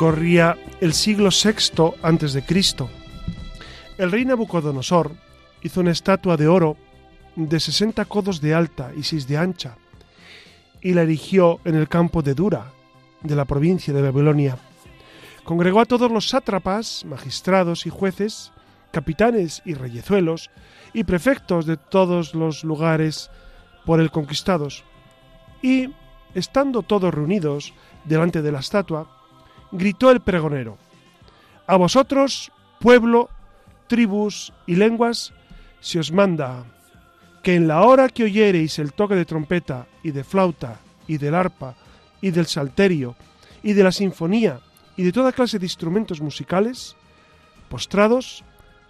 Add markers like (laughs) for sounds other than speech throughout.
Corría el siglo VI Cristo. El rey Nabucodonosor hizo una estatua de oro de 60 codos de alta y 6 de ancha y la erigió en el campo de Dura, de la provincia de Babilonia. Congregó a todos los sátrapas, magistrados y jueces, capitanes y reyezuelos y prefectos de todos los lugares por él conquistados. Y, estando todos reunidos delante de la estatua, gritó el pregonero, A vosotros, pueblo, tribus y lenguas, se os manda que en la hora que oyereis el toque de trompeta y de flauta y del arpa y del salterio y de la sinfonía y de toda clase de instrumentos musicales, postrados,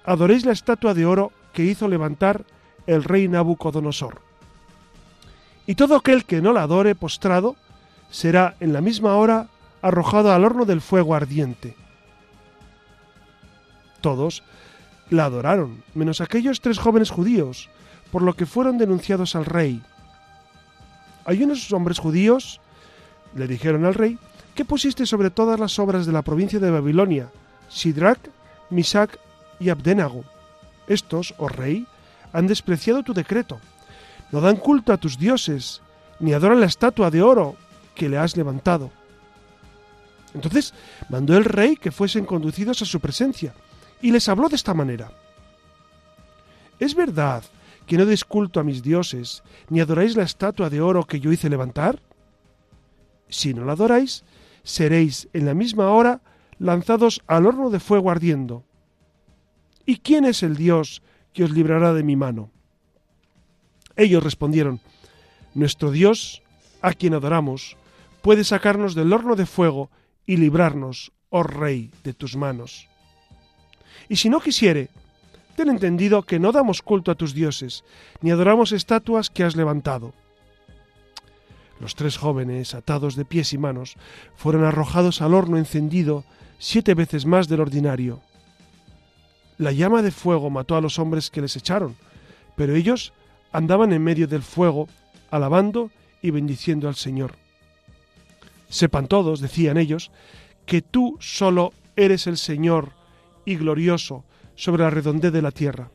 adoréis la estatua de oro que hizo levantar el rey Nabucodonosor. Y todo aquel que no la adore postrado será en la misma hora arrojado al horno del fuego ardiente. Todos la adoraron, menos aquellos tres jóvenes judíos, por lo que fueron denunciados al rey. Hay unos hombres judíos, le dijeron al rey, que pusiste sobre todas las obras de la provincia de Babilonia, Sidrach, Misac y Abdenago. Estos, oh rey, han despreciado tu decreto. No dan culto a tus dioses, ni adoran la estatua de oro que le has levantado. Entonces mandó el rey que fuesen conducidos a su presencia y les habló de esta manera. ¿Es verdad que no deis culto a mis dioses, ni adoráis la estatua de oro que yo hice levantar? Si no la adoráis, seréis en la misma hora lanzados al horno de fuego ardiendo. ¿Y quién es el Dios que os librará de mi mano? Ellos respondieron, Nuestro Dios, a quien adoramos, puede sacarnos del horno de fuego y librarnos, oh Rey, de tus manos. Y si no quisiere, ten entendido que no damos culto a tus dioses, ni adoramos estatuas que has levantado. Los tres jóvenes, atados de pies y manos, fueron arrojados al horno encendido siete veces más del ordinario. La llama de fuego mató a los hombres que les echaron, pero ellos andaban en medio del fuego, alabando y bendiciendo al Señor. Sepan todos, decían ellos, que tú solo eres el Señor y glorioso sobre la redondez de la tierra.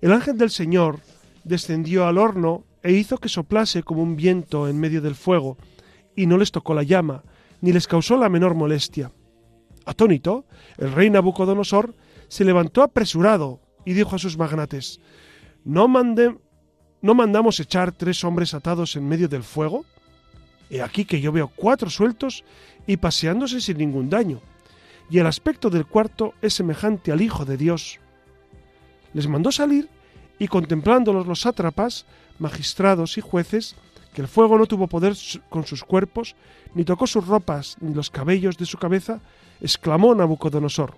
El ángel del Señor descendió al horno e hizo que soplase como un viento en medio del fuego, y no les tocó la llama, ni les causó la menor molestia. Atónito, el rey Nabucodonosor se levantó apresurado y dijo a sus magnates, ¿No, ¿No mandamos echar tres hombres atados en medio del fuego? He aquí que yo veo cuatro sueltos y paseándose sin ningún daño, y el aspecto del cuarto es semejante al Hijo de Dios. Les mandó salir y contemplándolos los sátrapas, magistrados y jueces, que el fuego no tuvo poder con sus cuerpos, ni tocó sus ropas, ni los cabellos de su cabeza, exclamó Nabucodonosor,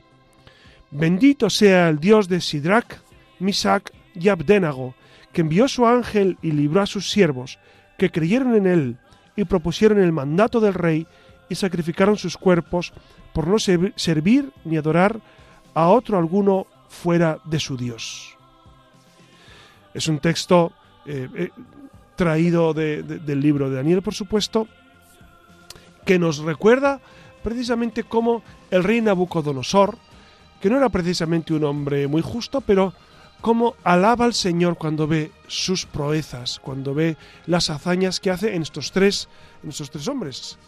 Bendito sea el Dios de Sidrach, Misac y Abdenago, que envió su ángel y libró a sus siervos, que creyeron en él, y propusieron el mandato del rey y sacrificaron sus cuerpos por no servir ni adorar a otro alguno fuera de su Dios. Es un texto eh, eh, traído del libro de Daniel, por supuesto, que nos recuerda precisamente cómo el rey Nabucodonosor, que no era precisamente un hombre muy justo, pero cómo alaba al Señor cuando ve sus proezas, cuando ve las hazañas que hace en estos tres, en estos tres hombres.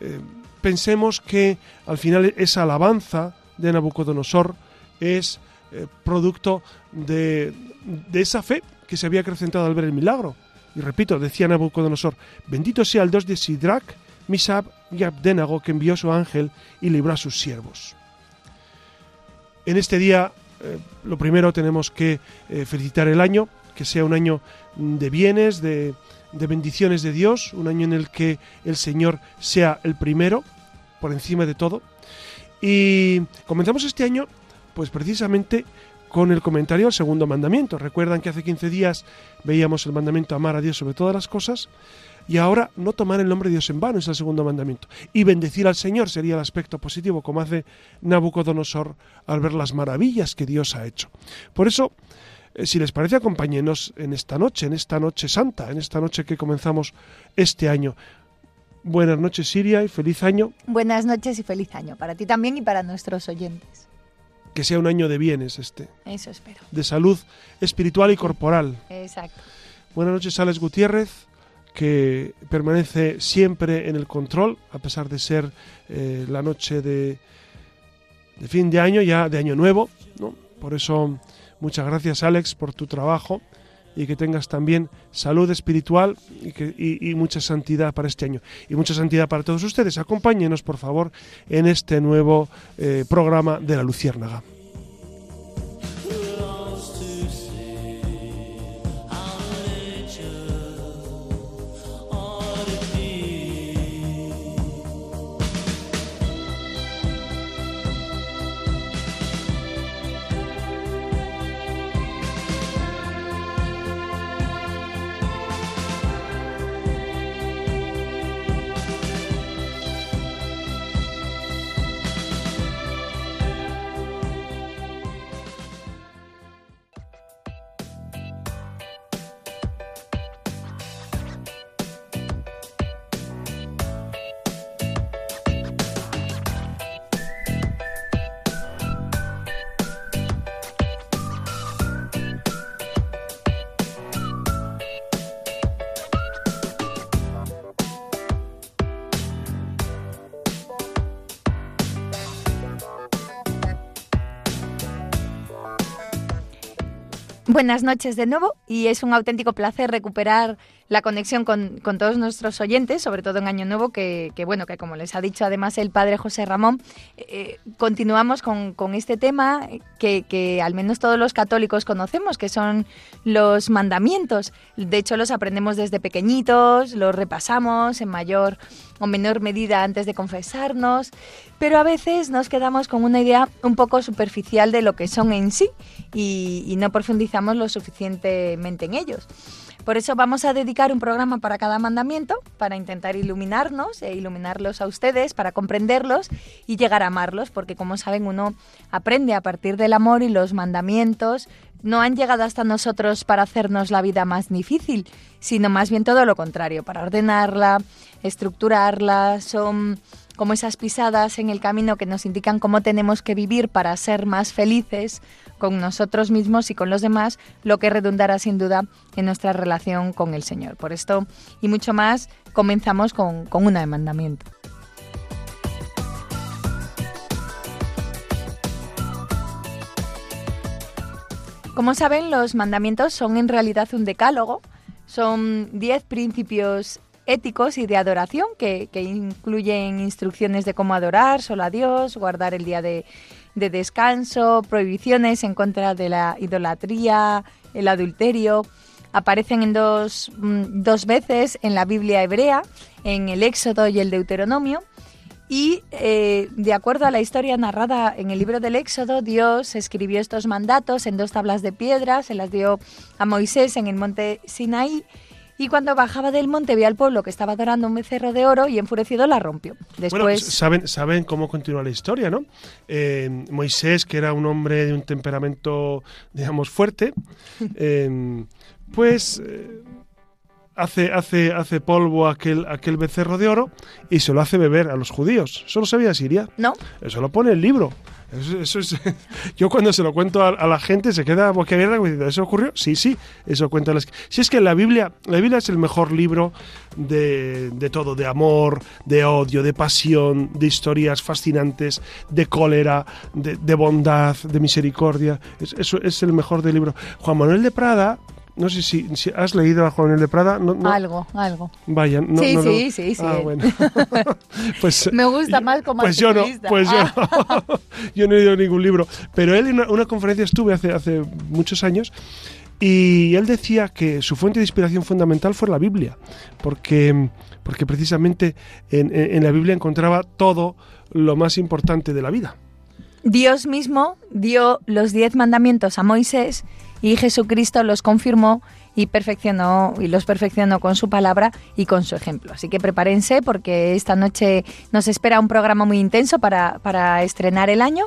Eh, pensemos que al final esa alabanza de Nabucodonosor es eh, producto de, esa fe que se había acrecentado al ver el milagro. Y repito, decía Nabucodonosor, bendito sea el Dios de Sidrach, Misab y Abdenago que envió su ángel y libró a sus siervos. En este día eh, lo primero tenemos que eh, felicitar el año que sea un año de bienes, de, de bendiciones de Dios, un año en el que el Señor sea el primero, por encima de todo. Y comenzamos este año, pues precisamente con el comentario al segundo mandamiento. Recuerdan que hace 15 días veíamos el mandamiento amar a Dios sobre todas las cosas y ahora no tomar el nombre de Dios en vano es el segundo mandamiento. Y bendecir al Señor sería el aspecto positivo, como hace Nabucodonosor al ver las maravillas que Dios ha hecho. Por eso, eh, si les parece, acompáñenos en esta noche, en esta noche santa, en esta noche que comenzamos este año. Buenas noches, Siria, y feliz año. Buenas noches y feliz año para ti también y para nuestros oyentes. Que sea un año de bienes este. Eso espero. De salud espiritual y corporal. Exacto. Buenas noches, Alex Gutiérrez, que permanece siempre en el control, a pesar de ser eh, la noche de, fin de año, ya de año nuevo. ¿no? Por eso, muchas gracias, Alex, por tu trabajo y que tengas también salud espiritual y, que, y, mucha santidad para este año. Y mucha santidad para todos ustedes. Acompáñenos, por favor, en este nuevo eh, programa de la Luciérnaga. Buenas noches de nuevo y es un auténtico placer recuperar la conexión con, con todos nuestros oyentes, sobre todo en Año Nuevo, que, que, bueno, que como les ha dicho además el padre José Ramón, eh, continuamos con, con, este tema que, que, al menos todos los católicos conocemos, que son los mandamientos. De hecho, los aprendemos desde pequeñitos, los repasamos en mayor o menor medida antes de confesarnos, pero a veces nos quedamos con una idea un poco superficial de lo que son en sí y, y no profundizamos lo suficientemente en ellos. Por eso vamos a dedicar un programa para cada mandamiento, para intentar iluminarnos e iluminarlos a ustedes, para comprenderlos y llegar a amarlos, porque como saben uno aprende a partir del amor y los mandamientos no han llegado hasta nosotros para hacernos la vida más difícil, sino más bien todo lo contrario, para ordenarla, estructurarla, son como esas pisadas en el camino que nos indican cómo tenemos que vivir para ser más felices con nosotros mismos y con los demás, lo que redundará sin duda en nuestra relación con el Señor. Por esto y mucho más, comenzamos con, con una de mandamiento. Como saben, los mandamientos son en realidad un decálogo, son diez principios éticos y de adoración que, que, incluyen instrucciones de cómo adorar solo a Dios, guardar el día de, de, descanso, prohibiciones en contra de la idolatría, el adulterio. Aparecen en dos, dos veces en la Biblia hebrea, en el Éxodo y el Deuteronomio. Y eh, de acuerdo a la historia narrada en el libro del Éxodo, Dios escribió estos mandatos en dos tablas de piedra, se las dio a Moisés en el monte Sinaí y cuando bajaba del monte vio al pueblo que estaba adorando un becerro de oro y enfurecido la rompió. Después... Bueno, pues saben, saben cómo continúa la historia, ¿no? Eh, Moisés, que era un hombre de un temperamento, digamos, fuerte, (laughs) eh, pues... Eh, hace, hace, hace polvo aquel, aquel becerro de oro y se lo hace beber a los judíos. ¿Eso lo sabía Siria? No. Eso lo pone el libro. Eso, eso es, (laughs) yo cuando se lo cuento a, a, la gente se queda boquiabierta diciendo, ¿eso ocurrió? Sí, sí, eso cuenta las... Si es que la Biblia, la Biblia es el mejor libro de, de todo, de amor, de odio, de pasión, de historias fascinantes, de cólera, de, de bondad, de misericordia. Es, eso es el mejor del libro. Juan Manuel de Prada, no sé si, si, has leído a Juan Manuel de Prada. No, no. Algo, algo. Vaya, no. Sí, no, sí, sí, sí. Ah, bueno. (laughs) pues, Me gusta más como Pues yo no, pues yo (laughs) no. (laughs) yo no he leído ningún libro. Pero él en una, una, conferencia estuve hace, hace muchos años Y él decía que su fuente de inspiración fundamental fue la Biblia, porque, porque precisamente en, en la Biblia encontraba todo lo más importante de la vida. Dios mismo dio los diez mandamientos a Moisés y Jesucristo los confirmó y perfeccionó y los perfeccionó con su palabra y con su ejemplo. Así que prepárense porque esta noche nos espera un programa muy intenso para, para estrenar el año,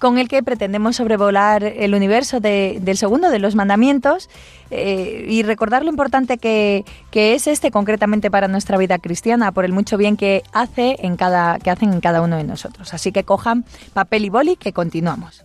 con el que pretendemos sobrevolar el universo del segundo de los mandamientos eh, y recordar lo importante que, que, es este concretamente para nuestra vida cristiana, por el mucho bien que hace en cada, que hacen en cada uno de nosotros. Así que cojan papel y boli que continuamos.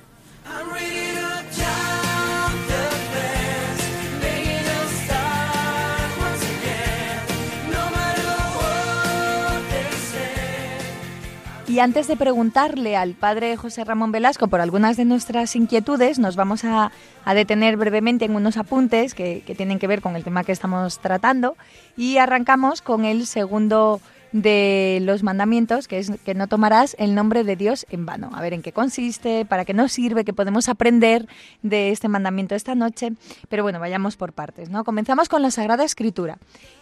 Y antes de preguntarle al padre José Ramón Velasco por algunas de nuestras inquietudes, nos vamos a, detener brevemente en unos apuntes que, tienen que ver con el tema que estamos tratando. Y arrancamos con el segundo de los mandamientos, que es que no tomarás el nombre de Dios en vano. A ver en qué consiste, para qué nos sirve, qué podemos aprender de este mandamiento esta noche. Pero bueno, vayamos por partes, ¿no? Comenzamos con la Sagrada Escritura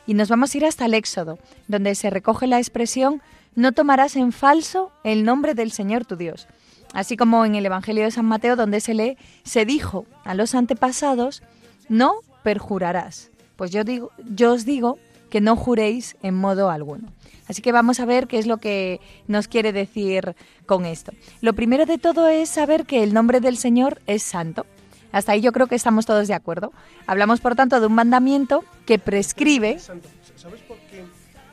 y nos vamos a ir hasta el Éxodo, donde se recoge la expresión no tomarás en falso el nombre del Señor tu Dios. Así como en el Evangelio de San Mateo, donde se lee, se dijo a los antepasados, no perjurarás. Pues yo, digo, yo os digo que no juréis en modo alguno. Así que vamos a ver qué es lo que nos quiere decir con esto. Lo primero de todo es saber que el nombre del Señor es santo. Hasta ahí yo creo que estamos todos de acuerdo. Hablamos, por tanto, de un mandamiento que prescribe... ¿Sabes por qué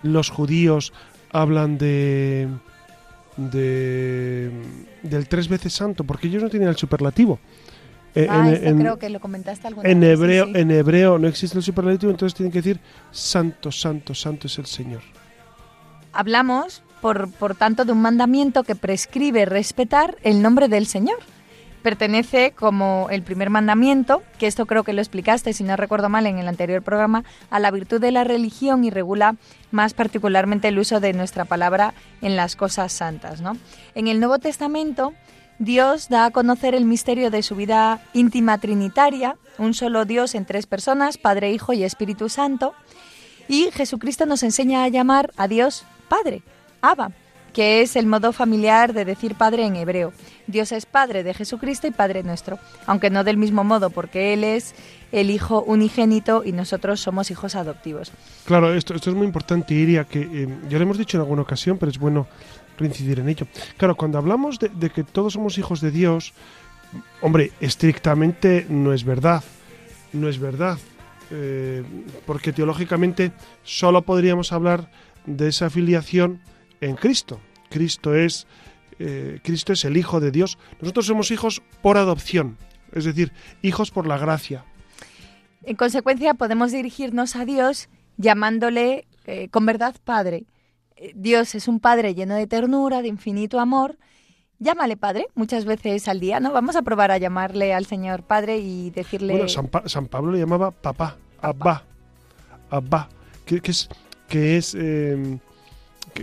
los judíos hablan de, de del tres veces santo, porque ellos no tienen el superlativo. Eh, ah, en, creo que lo comentaste alguna en Hebreo, En hebreo no existe el superlativo, entonces tienen que decir santo, santo, santo es el Señor. Hablamos, por, por tanto, de un mandamiento que prescribe respetar el nombre del Señor pertenece como el primer mandamiento, que esto creo que lo explicaste, si no recuerdo mal, en el anterior programa, a la virtud de la religión y regula más particularmente el uso de nuestra palabra en las cosas santas. ¿no? En el Nuevo Testamento, Dios da a conocer el misterio de su vida íntima trinitaria, un solo Dios en tres personas, Padre, Hijo y Espíritu Santo, y Jesucristo nos enseña a llamar a Dios Padre, Abba que es el modo familiar de decir Padre en hebreo. Dios es Padre de Jesucristo y Padre nuestro, aunque no del mismo modo, porque Él es el Hijo unigénito y nosotros somos hijos adoptivos. Claro, esto, esto es muy importante, Iria, que eh, ya lo hemos dicho en alguna ocasión, pero es bueno reincidir en ello. Claro, cuando hablamos de, que todos somos hijos de Dios, hombre, estrictamente no es verdad, no es verdad, eh, porque teológicamente solo podríamos hablar de esa filiación en Cristo. Cristo es, eh, Cristo es el Hijo de Dios. Nosotros somos hijos por adopción, es decir, hijos por la gracia. En consecuencia, podemos dirigirnos a Dios llamándole eh, con verdad Padre. Eh, Dios es un Padre lleno de ternura, de infinito amor. Llámale Padre muchas veces al día, ¿no? Vamos a probar a llamarle al Señor Padre y decirle... Bueno, San, Pablo le llamaba papá, abba, abba, que, es, que es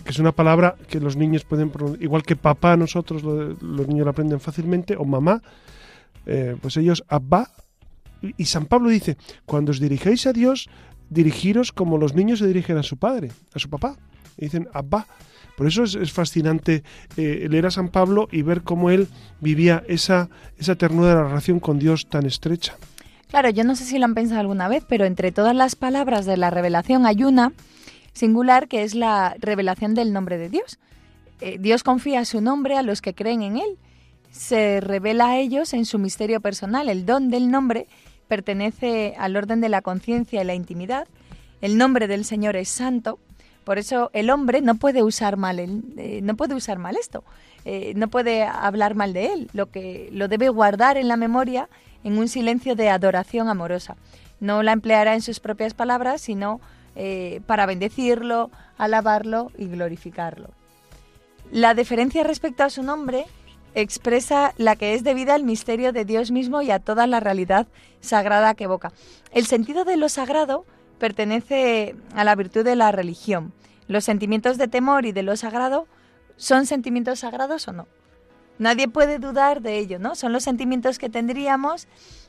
que, es una palabra que los niños pueden pronunciar, igual que papá nosotros los niños lo aprenden fácilmente, o mamá, eh, pues ellos abba. Y, San Pablo dice, cuando os dirigéis a Dios, dirigiros como los niños se dirigen a su padre, a su papá. Y dicen abba. Por eso es, fascinante eh, leer a San Pablo y ver cómo él vivía esa, esa ternura de la relación con Dios tan estrecha. Claro, yo no sé si lo han pensado alguna vez, pero entre todas las palabras de la revelación hay una singular que es la revelación del nombre de Dios. Eh, Dios confía su nombre a los que creen en Él. Se revela a ellos en su misterio personal. El don del nombre pertenece al orden de la conciencia y la intimidad. El nombre del Señor es santo, Por eso el hombre no puede usar mal, eh, no puede usar mal esto, eh, no puede hablar mal de él, lo que lo debe guardar en la memoria en un silencio de adoración amorosa. No la empleará en sus propias palabras, sino eh, para bendecirlo, alabarlo y glorificarlo. La deferencia respecto a su nombre expresa la que es debida al misterio de Dios mismo y a toda la realidad sagrada que evoca. El sentido de lo sagrado pertenece a la virtud de la religión. Los sentimientos de temor y de lo sagrado son sentimientos sagrados o no. Nadie puede dudar de ello, ¿no? Son los sentimientos que tendríamos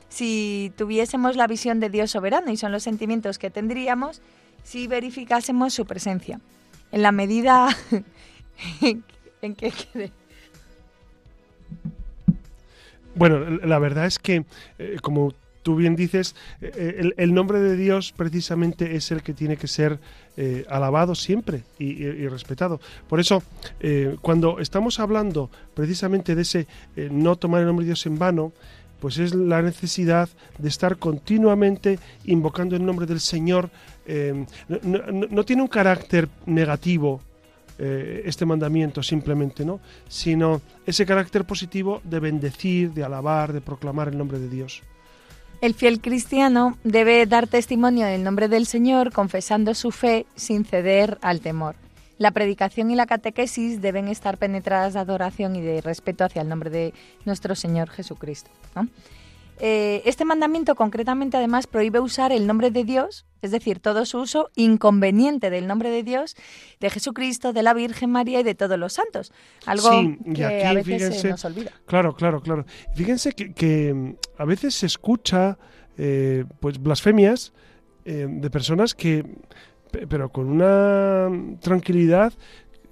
si tuviésemos la visión de Dios soberano y son los sentimientos que tendríamos si verificásemos su presencia. En la medida (laughs) en que Bueno, la verdad es que, eh, como tú bien dices, eh, el, nombre de Dios precisamente es el que tiene que ser eh, alabado siempre y, respetado. Por eso, cuando estamos hablando precisamente de ese no tomar el nombre de Dios en vano, pues es la necesidad de estar continuamente invocando el nombre del Señor. no tiene un carácter negativo eh, este mandamiento simplemente, ¿no? Sino ese carácter positivo de bendecir, de alabar, de proclamar el nombre de Dios. El fiel cristiano debe dar testimonio del nombre del Señor confesando su fe sin ceder al temor. La predicación y la catequesis deben estar penetradas de adoración y de respeto hacia el nombre de nuestro Señor Jesucristo. ¿no? Eh, este mandamiento concretamente además prohíbe usar el nombre de Dios, es decir, todo su uso inconveniente del nombre de Dios, de Jesucristo, de la Virgen María y de todos los santos. Algo que a veces se nos olvida. Claro, claro, claro. Fíjense que, mm, a veces se escucha eh, pues blasfemias eh, de personas que, pero con una tranquilidad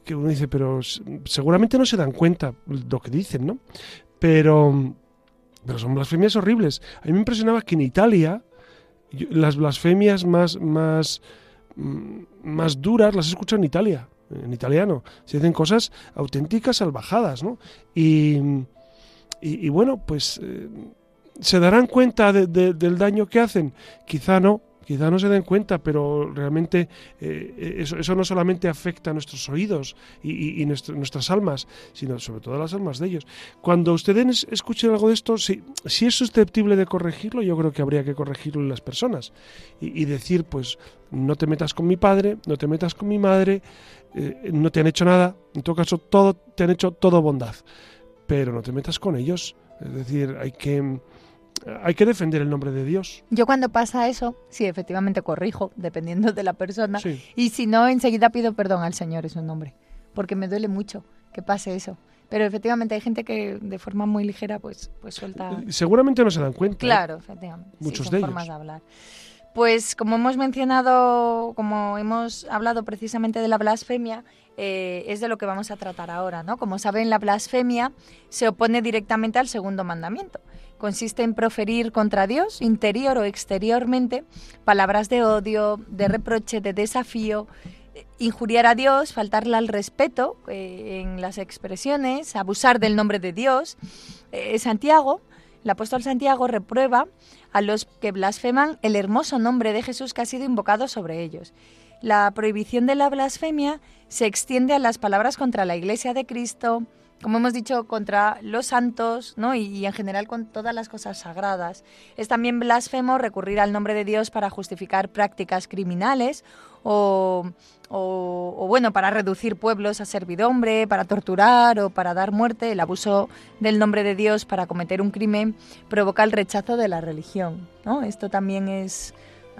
que uno dice, pero seguramente no se dan cuenta lo que dicen, ¿no? Pero pero son blasfemias horribles. A mí me impresionaba que en Italia las blasfemias más, más, mm, más duras las he escuchado en Italia, en italiano. Se dicen cosas auténticas salvajadas, ¿no? Y, y, bueno, pues eh, se darán cuenta del daño que hacen. Quizá no, Quizá no se den cuenta, pero realmente eh, eso, no solamente afecta a nuestros oídos y, nuestras almas, sino sobre todo las almas de ellos. Cuando ustedes escuchen algo de esto, si, si es susceptible de corregirlo, yo creo que habría que corregirlo en las personas y, decir, pues, no te metas con mi padre, no te metas con mi madre, eh, no te han hecho nada, en todo caso, todo, te han hecho todo bondad, pero no te metas con ellos. Es decir, hay que hay que defender el nombre de Dios. Yo cuando pasa eso, sí, efectivamente corrijo, (laughs) dependiendo de la persona. Y si no, enseguida pido perdón al Señor, es un nombre. Porque me duele mucho que pase eso. Pero efectivamente hay gente que de forma muy ligera pues, pues suelta... Seguramente no se dan cuenta. ¿eh? Claro, efectivamente. Muchos de ellos. formas de hablar. Pues como hemos mencionado, como hemos hablado precisamente de la blasfemia, eh, es de lo que vamos a tratar ahora, ¿no? Como saben, la blasfemia se opone directamente al segundo mandamiento consiste en proferir contra Dios, interior o exteriormente, palabras de odio, de reproche, de desafío, injuriar a Dios, faltarle al respeto eh, en las expresiones, abusar del nombre de Dios. Eh, Santiago, el apóstol Santiago reprueba a los que blasfeman el hermoso nombre de Jesús que ha sido invocado sobre ellos. La prohibición de la blasfemia se extiende a las palabras contra la Iglesia de Cristo, como hemos dicho, contra los santos ¿no? y, en general con todas las cosas sagradas. Es también blasfemo recurrir al nombre de Dios para justificar prácticas criminales o, o, bueno, para reducir pueblos a servidumbre, para torturar o para dar muerte. El abuso del nombre de Dios para cometer un crimen provoca el rechazo de la religión. ¿no? Esto también es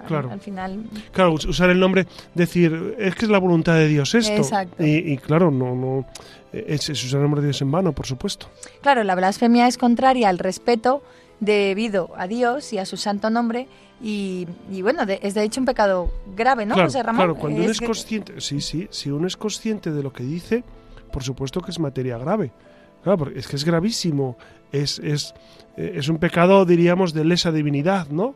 Claro. Al final. Claro, usar el nombre, decir, es que es la voluntad de Dios esto. Exacto. Y, claro, no, no es, usar el nombre de Dios en vano, por supuesto. Claro, la blasfemia es contraria al respeto debido a Dios y a su santo nombre y, bueno, es de hecho un pecado grave, ¿no, claro, José Ramón? Claro, cuando uno es consciente, sí, sí, si uno es consciente de lo que dice, por supuesto que es materia grave. Claro, porque es que es gravísimo, es, es, es un pecado, diríamos, de lesa divinidad, ¿no?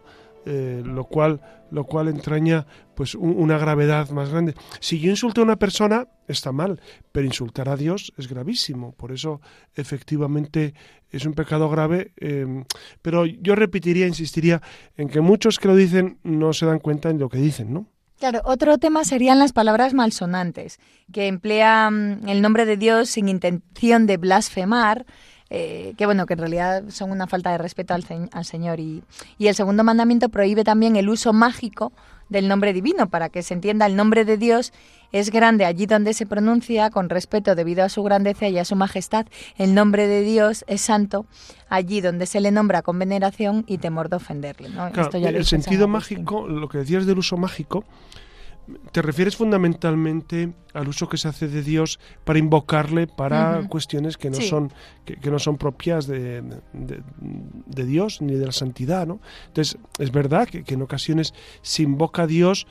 Eh, lo cual lo cual entraña pues una gravedad más grande. Si yo insulto a una persona está mal, pero insultar a Dios es gravísimo. Por eso efectivamente es un pecado grave. Em, pero yo repetiría, insistiría en que muchos que lo dicen no se dan cuenta en lo que dicen, ¿no? Claro, otro tema serían las palabras malsonantes, que emplean el nombre de Dios sin intención de blasfemar, eh, que bueno, que en realidad son una falta de respeto al, al Señor. Y, y, el segundo mandamiento prohíbe también el uso mágico del nombre divino, para que se entienda el nombre de Dios es grande allí donde se pronuncia con respeto debido a su grandeza y a su majestad. El nombre de Dios es santo allí donde se le nombra con veneración y temor de ofenderle. ¿no? Claro, el sentido mágico, lo que decías del uso mágico, te refieres fundamentalmente al uso que se hace de Dios para invocarle para uh -huh. cuestiones que no sí. son que, que, no son propias de, de, de, Dios ni de la santidad, ¿no? Entonces es verdad que, que en ocasiones se invoca a Dios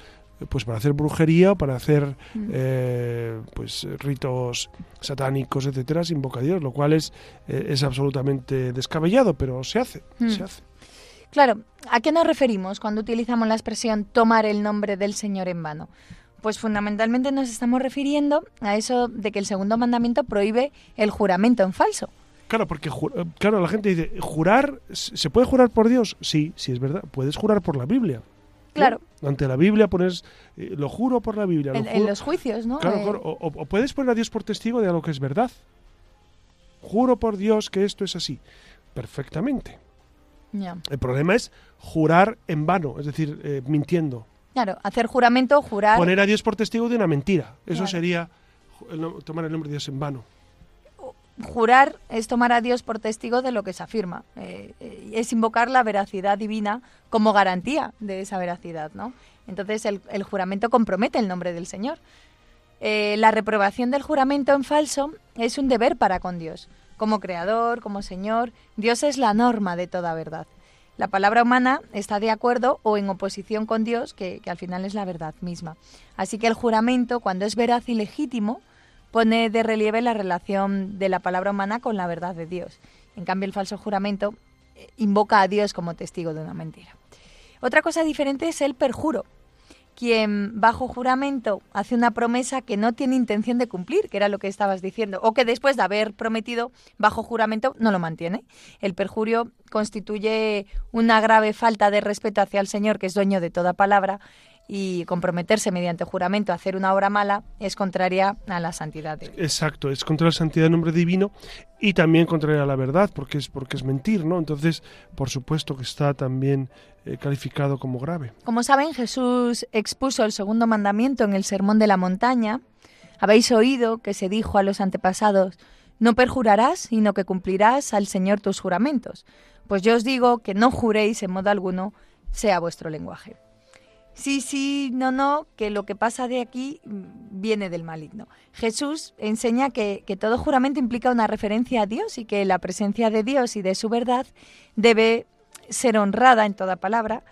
pues para hacer brujería o para hacer eh, pues ritos satánicos etcétera se invoca a Dios lo cual es eh, es absolutamente descabellado pero se hace se hace Claro, ¿a qué nos referimos cuando utilizamos la expresión tomar el nombre del Señor en vano? Pues fundamentalmente nos estamos refiriendo a eso de que el segundo mandamiento prohíbe el juramento en falso. Claro, porque claro, la gente dice, ¿jurar? ¿Se puede jurar por Dios? Sí, sí es verdad. Puedes jurar por la Biblia. Claro. ¿no? Ante la Biblia pones, eh, lo juro por la Biblia. En, juro, en, los juicios, ¿no? Claro, claro o, o, puedes poner a Dios por testigo de algo que es verdad. Juro por Dios que esto es así. Perfectamente. Yeah. El problema es jurar en vano, es decir, eh, mintiendo. Claro, hacer juramento, jurar. Poner a Dios por testigo de una mentira. Eso Claro. sería el, tomar el nombre de Dios en vano. Jurar es tomar a Dios por testigo de lo que se afirma. Eh, eh, es invocar la veracidad divina como garantía de esa veracidad, ¿no? Entonces el, el juramento compromete el nombre del Señor. Eh, la reprobación del juramento en falso es un deber para con Dios. Como creador, como Señor, Dios es la norma de toda verdad. La palabra humana está de acuerdo o en oposición con Dios, que, que al final es la verdad misma. Así que el juramento, cuando es veraz y legítimo, pone de relieve la relación de la palabra humana con la verdad de Dios. En cambio, el falso juramento eh, invoca a Dios como testigo de una mentira. Otra cosa diferente es el perjuro. Quien bajo juramento hace una promesa que no tiene intención de cumplir, que era lo que estabas diciendo, o que después de haber prometido bajo juramento no lo mantiene. El perjurio constituye una grave falta de respeto hacia el Señor, que es dueño de toda palabra, y comprometerse mediante juramento a hacer una obra mala es contraria a la santidad de Dios. Exacto, es contra la santidad del nombre divino y también contraria a la verdad, porque es porque es mentir, ¿no? Entonces, por supuesto que está también eh, calificado como grave. Como saben, Jesús expuso el segundo mandamiento en el Sermón de la Montaña. Habéis oído que se dijo a los antepasados, no perjurarás, sino que cumplirás al Señor tus juramentos. Pues yo os digo que no juréis en modo alguno, sea vuestro lenguaje sí, sí, no, no, que lo que pasa de aquí viene del maligno. Jesús enseña que, que, todo juramento implica una referencia a Dios y que la presencia de Dios y de su verdad debe ser honrada en toda palabra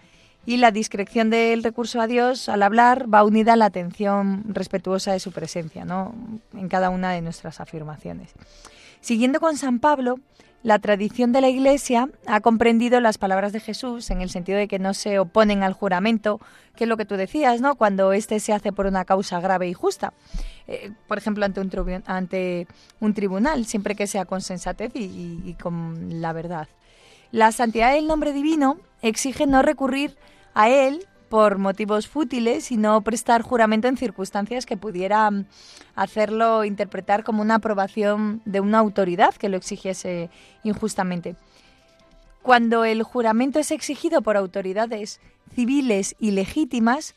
y la discreción del recurso a Dios al hablar va unida a la atención respetuosa de su presencia ¿no? en cada una de nuestras afirmaciones. Siguiendo con San Pablo, la tradición de la Iglesia ha comprendido las palabras de Jesús en el sentido de que no se oponen al juramento, que es lo que tú decías, ¿no? Cuando éste se hace por una causa grave y justa. Eh, por ejemplo, ante un, tribunal, siempre que sea con sensatez y con la verdad. La santidad del nombre divino exige no recurrir a él por motivos fútiles y no prestar juramento en circunstancias que pudieran hacerlo interpretar como una aprobación de una autoridad que lo exigiese injustamente. Cuando el juramento es exigido por autoridades civiles y legítimas,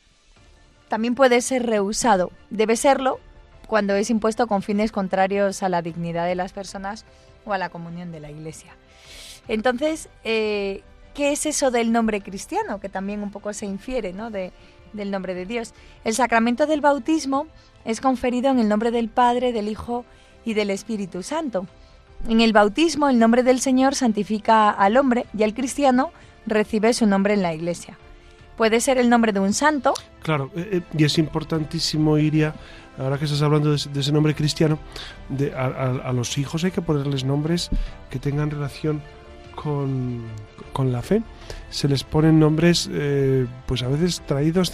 también puede ser rehusado. Debe serlo cuando es impuesto con fines contrarios a la dignidad de las personas o a la comunión de la Iglesia. Entonces, eh, ¿qué es eso del nombre cristiano? Que también un poco se infiere ¿no? de, del nombre de Dios. El sacramento del bautismo es conferido en el nombre del Padre, del Hijo y del Espíritu Santo. En el bautismo el nombre del Señor santifica al hombre y el cristiano recibe su nombre en la iglesia. Puede ser el nombre de un santo. Claro, eh, y es importantísimo, Iria, ahora que estás hablando de, ese nombre cristiano, de, a los hijos hay que ponerles nombres que tengan relación con, con la fe. Se les ponen nombres, eh, pues a veces traídos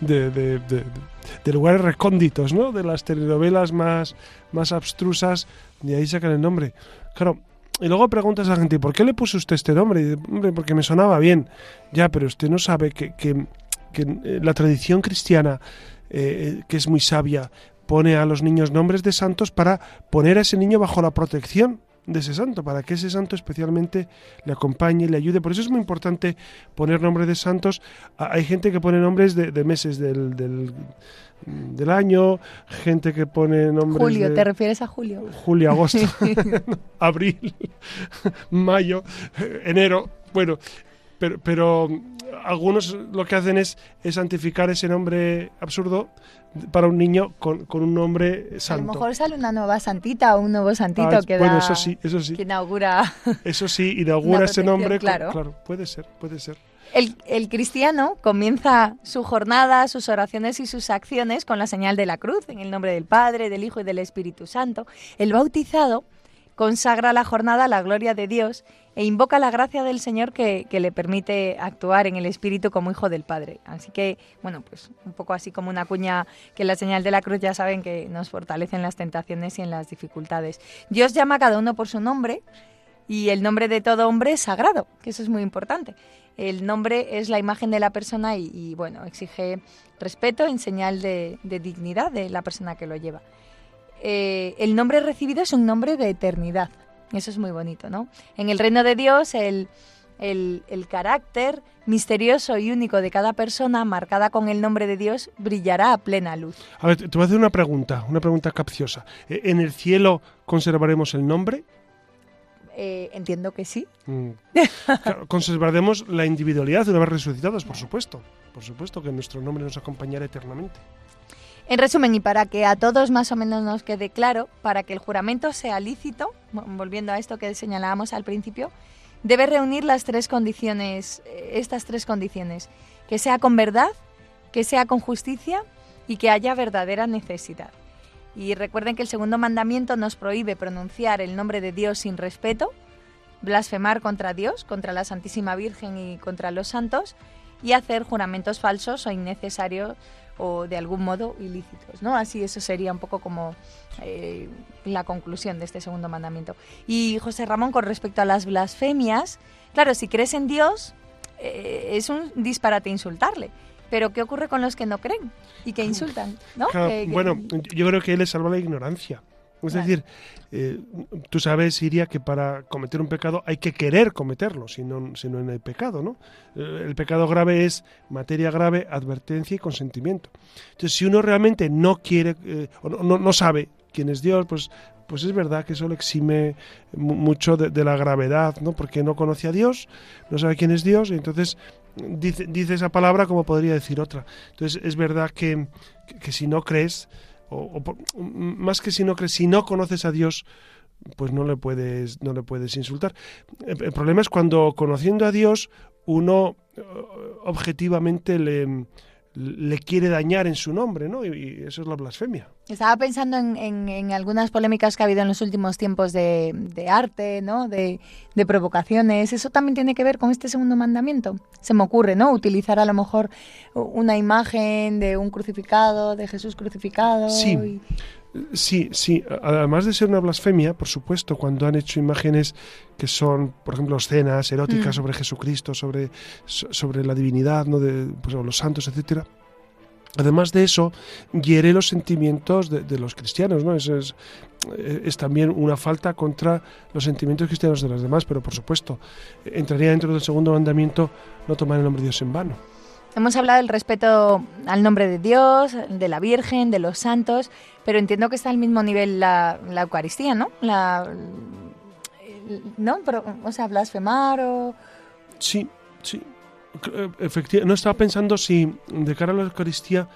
de, de, lugares recónditos, ¿no? De las telenovelas más, más abstrusas, y ahí sacan el nombre. Claro, y luego preguntas a la gente, ¿por qué le puso usted este nombre? Porque me sonaba bien. Ya, pero usted no sabe que, que, que eh, la tradición cristiana, eh, que es muy sabia, pone a los niños nombres de santos para poner a ese niño bajo la protección de ese santo, para que ese santo especialmente le acompañe, le ayude. Por eso es muy importante poner nombres de santos. Hay gente que pone nombres de, meses del, del, año, gente que pone nombres Julio, ¿te refieres a julio? Julio, agosto, (laughs) (laughs) abril, mayo, enero. Bueno, pero, pero algunos lo que hacen es, es santificar ese nombre absurdo para un niño con, un nombre santo. A lo mejor sale una nueva santita o un nuevo santito ah, que bueno, eso sí, eso sí. Que inaugura. (laughs) Eso sí, inaugura ese nombre. Claro. claro, puede ser, puede ser. El, el, cristiano comienza su jornada, sus oraciones y sus acciones con la señal de la cruz, en el nombre del Padre, del Hijo y del Espíritu Santo. El bautizado consagra la jornada a la gloria de Dios e invoca la gracia del Señor que, le permite actuar en el Espíritu como hijo del Padre. Así que, bueno, pues un poco así como una cuña que la señal de la cruz ya saben que nos fortalece en las tentaciones y en las dificultades. Dios llama a cada uno por su nombre y el nombre de todo hombre es sagrado, que eso es muy importante. El nombre es la imagen de la persona y, bueno, exige respeto en señal de dignidad de la persona que lo lleva. Eh, el nombre recibido es un nombre de eternidad. Eso es muy bonito, ¿no? En el reino de Dios, el, carácter misterioso y único de cada persona, marcada con el nombre de Dios, brillará a plena luz. A ver, te voy a hacer una pregunta, una pregunta capciosa. ¿E, ¿En el cielo conservaremos el nombre? Eh, entiendo que sí. Mm. (laughs) conservaremos la individualidad de una vez resucitados, por supuesto. Por supuesto que nuestro nombre nos acompañará eternamente. En resumen, y para que a todos más o menos nos quede claro, para que el juramento sea lícito, volviendo a esto que señalábamos al principio, debe reunir las tres condiciones, eh, estas tres condiciones, que sea con verdad, que sea con justicia y que haya verdadera necesidad. Y recuerden que el segundo mandamiento nos prohíbe pronunciar el nombre de Dios sin respeto, blasfemar contra Dios, contra la Santísima Virgen y contra los santos, y hacer juramentos falsos o innecesarios o de algún modo ilícitos, ¿no? Así eso sería un poco como eh, la conclusión de este segundo mandamiento. Y José Ramón, con respecto a las blasfemias, claro, si crees en Dios, eh, es un disparate insultarle. Pero ¿qué ocurre con los que no creen y que insultan? ¿no? bueno, yo creo que él le salva la ignorancia. Es decir, eh, tú sabes, Iria, que para cometer un pecado hay que querer cometerlo, si no, si no hay pecado, ¿no? Eh, el pecado grave es materia grave, advertencia y consentimiento. Entonces, si uno realmente no quiere eh, o no, no, sabe quién es Dios, pues, pues es verdad que eso le exime mucho de, la gravedad, ¿no? Porque no conoce a Dios, no sabe quién es Dios, y entonces dice, dice esa palabra como podría decir otra. Entonces, es verdad que, que si no crees, o, más que si no crees, si no conoces a Dios, pues no le puedes, no le puedes insultar. El, problema es cuando conociendo a Dios uno eh, objetivamente le, le quiere dañar en su nombre, ¿no? Y, eso es la blasfemia. Estaba pensando en, algunas polémicas que ha habido en los últimos tiempos de, arte, ¿no? De, provocaciones. ¿Eso también tiene que ver con este segundo mandamiento? Se me ocurre, ¿no? Utilizar a lo mejor una imagen de un crucificado, de Jesús crucificado. Sí. Sí, sí. Además de ser una blasfemia, por supuesto, cuando han hecho imágenes que son, por ejemplo, escenas eróticas mm. sobre Jesucristo, sobre, sobre la divinidad, ¿no? de pues, los santos, etcétera. Además de eso, hiere los sentimientos de, los cristianos, ¿no? Es, es, es, también una falta contra los sentimientos cristianos de los demás, pero por supuesto, entraría dentro del segundo mandamiento no tomar el nombre de Dios en vano. Hemos hablado del respeto al nombre de Dios, de la Virgen, de los santos, pero entiendo que está al mismo nivel la, Eucaristía, ¿no? La, ¿No? o sea, blasfemar o... Sí, sí. Efectivamente, no estaba pensando si de cara a la Eucaristía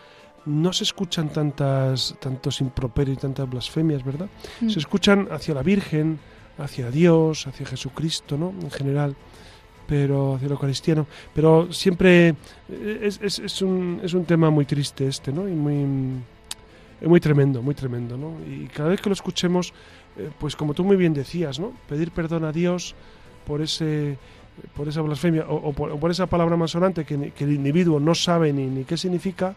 no se escuchan tantas, tantos improperios y tantas blasfemias, ¿verdad? Mm. Se escuchan hacia la Virgen, hacia Dios, hacia Jesucristo, ¿no? En general pero hacia lo cristiano. Pero siempre es, es, es, un, es un tema muy triste este, ¿no? Y muy, muy tremendo, muy tremendo, ¿no? Y cada vez que lo escuchemos, eh, pues como tú muy bien decías, ¿no? Pedir perdón a Dios por ese por esa blasfemia o, por, esa palabra masonante que, que, el individuo no sabe ni, ni qué significa,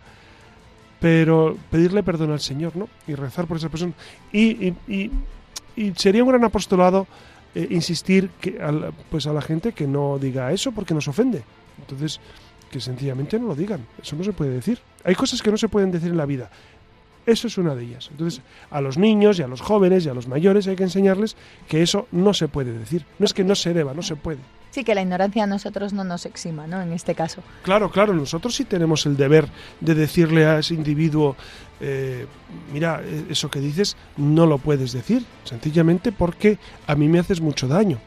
pero pedirle perdón al Señor, ¿no? Y rezar por esa persona. Y, y sería un gran apostolado eh, insistir que pues a la gente que no diga eso porque nos ofende. Entonces, que sencillamente no lo digan. Eso no se puede decir. Hay cosas que no se pueden decir en la vida. Eso es una de ellas. Entonces, a los niños y a los jóvenes y a los mayores hay que enseñarles que eso no se puede decir. No es que no se deba, no se puede. Sí, que la ignorancia a nosotros no nos exima, ¿no? En este caso. Claro, claro, nosotros sí tenemos el deber de decirle a ese individuo, eh, mira, e-, eso que dices no lo puedes decir, sencillamente porque a mí me haces mucho daño.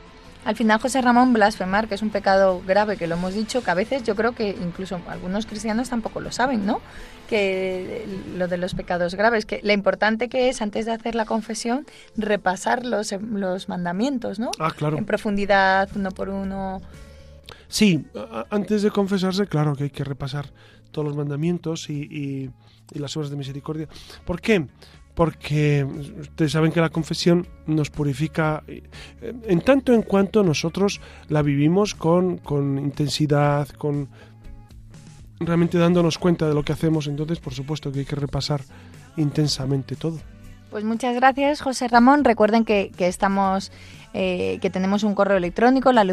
Al final, José Ramón, blasfemar, que es un pecado grave, que lo hemos dicho, que a veces yo creo que incluso algunos cristianos tampoco lo saben, ¿no? Que lo de los pecados graves, que lo importante que es, antes de hacer la confesión, repasar los, los mandamientos, ¿no? Ah, claro. En profundidad, uno por uno. Sí, antes de confesarse, claro que hay que repasar todos los mandamientos y, y, y las obras de misericordia. ¿Por qué? Porque ustedes saben que la confesión nos purifica eh, en tanto en cuanto nosotros la vivimos con, con intensidad, con realmente dándonos cuenta de lo que hacemos, entonces por supuesto que hay que repasar intensamente todo. Pues muchas gracias, José Ramón. Recuerden que, que estamos, eh, que tenemos un correo electrónico, la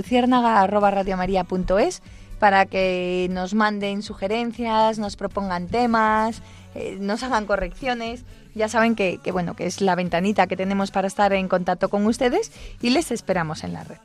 para que nos manden sugerencias, nos propongan temas, eh, nos hagan correcciones. Ya saben que, que, bueno, que es la ventanita que tenemos para estar en contacto con ustedes y les esperamos en la red.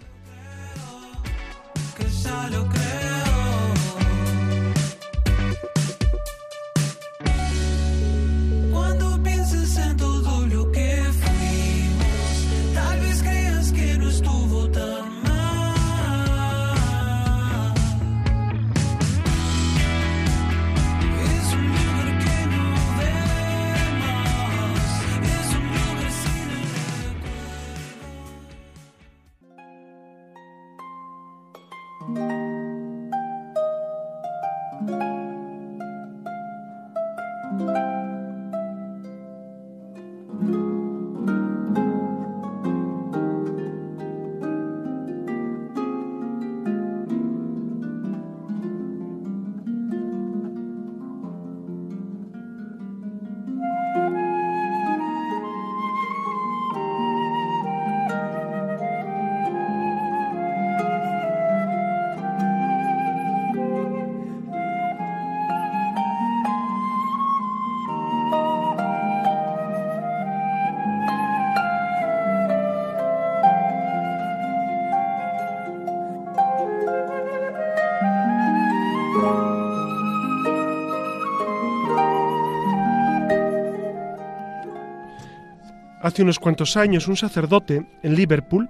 Hace unos cuantos años un sacerdote en Liverpool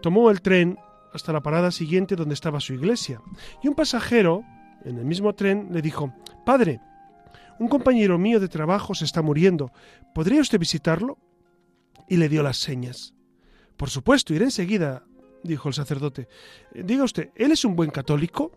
tomó el tren hasta la parada siguiente donde estaba su iglesia y un pasajero en el mismo tren le dijo, Padre, un compañero mío de trabajo se está muriendo, ¿podría usted visitarlo? Y le dio las señas. Por supuesto, iré enseguida, dijo el sacerdote. Diga usted, ¿él es un buen católico?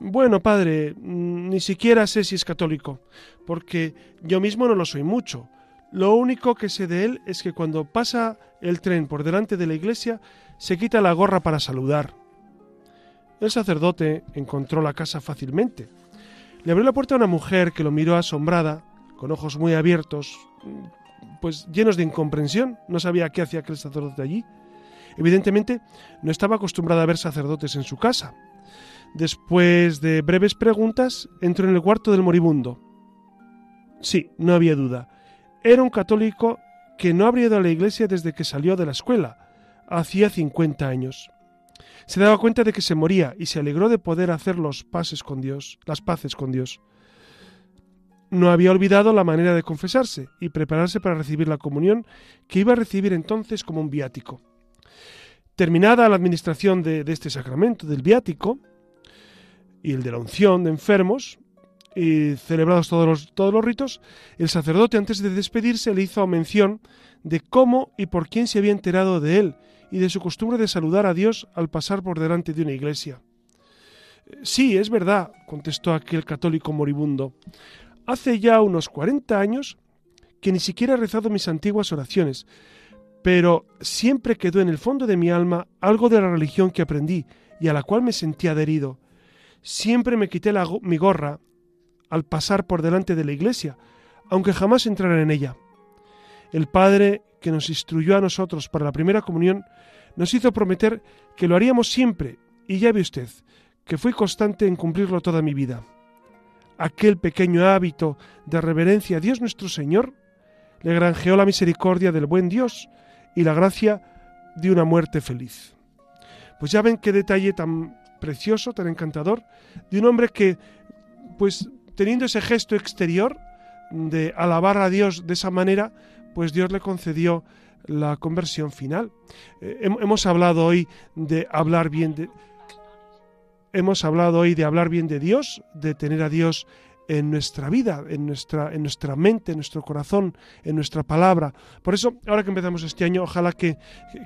Bueno, padre, mm, ni siquiera sé si es católico, porque yo mismo no lo soy mucho. Lo único que sé de él es que cuando pasa el tren por delante de la iglesia, se quita la gorra para saludar. El sacerdote encontró la casa fácilmente. Le abrió la puerta a una mujer que lo miró asombrada, con ojos muy abiertos, pues llenos de incomprensión. No sabía qué hacía aquel sacerdote allí. Evidentemente, no estaba acostumbrada a ver sacerdotes en su casa. Después de breves preguntas, entró en el cuarto del moribundo. Sí, no había duda. Era un católico que no habría ido a la iglesia desde que salió de la escuela, hacía 50 años. Se daba cuenta de que se moría y se alegró de poder hacer los pases con Dios, las paces con Dios. No había olvidado la manera de confesarse y prepararse para recibir la comunión que iba a recibir entonces como un viático. Terminada la administración de, de este sacramento del viático y el de la unción de enfermos, y celebrados todos los, todos los ritos, el sacerdote antes de despedirse le hizo mención de cómo y por quién se había enterado de él y de su costumbre de saludar a Dios al pasar por delante de una iglesia. Sí, es verdad, contestó aquel católico moribundo. Hace ya unos cuarenta años que ni siquiera he rezado mis antiguas oraciones, pero siempre quedó en el fondo de mi alma algo de la religión que aprendí y a la cual me sentí adherido. Siempre me quité la, mi gorra al pasar por delante de la iglesia, aunque jamás entrara en ella. El Padre que nos instruyó a nosotros para la primera comunión nos hizo prometer que lo haríamos siempre, y ya ve usted, que fui constante en cumplirlo toda mi vida. Aquel pequeño hábito de reverencia a Dios nuestro Señor le granjeó la misericordia del buen Dios y la gracia de una muerte feliz. Pues ya ven qué detalle tan precioso, tan encantador, de un hombre que, pues teniendo ese gesto exterior de alabar a Dios de esa manera, pues Dios le concedió la conversión final. Eh, hemos hablado hoy de hablar bien de hemos hablado hoy de hablar bien de Dios, de tener a Dios en nuestra vida, en nuestra, en nuestra mente, en nuestro corazón, en nuestra palabra. Por eso, ahora que empezamos este año, ojalá que,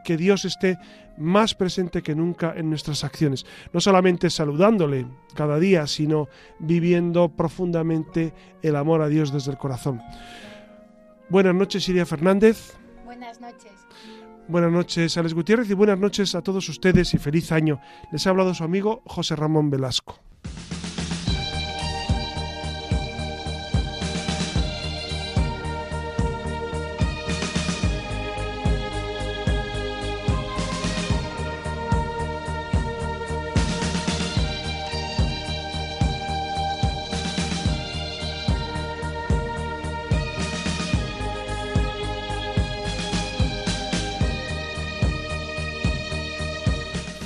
que Dios esté más presente que nunca en nuestras acciones. No solamente saludándole cada día, sino viviendo profundamente el amor a Dios desde el corazón. Buenas noches, Iria Fernández. Buenas noches. Buenas noches, Alex Gutiérrez, y buenas noches a todos ustedes y feliz año. Les ha hablado su amigo José Ramón Velasco.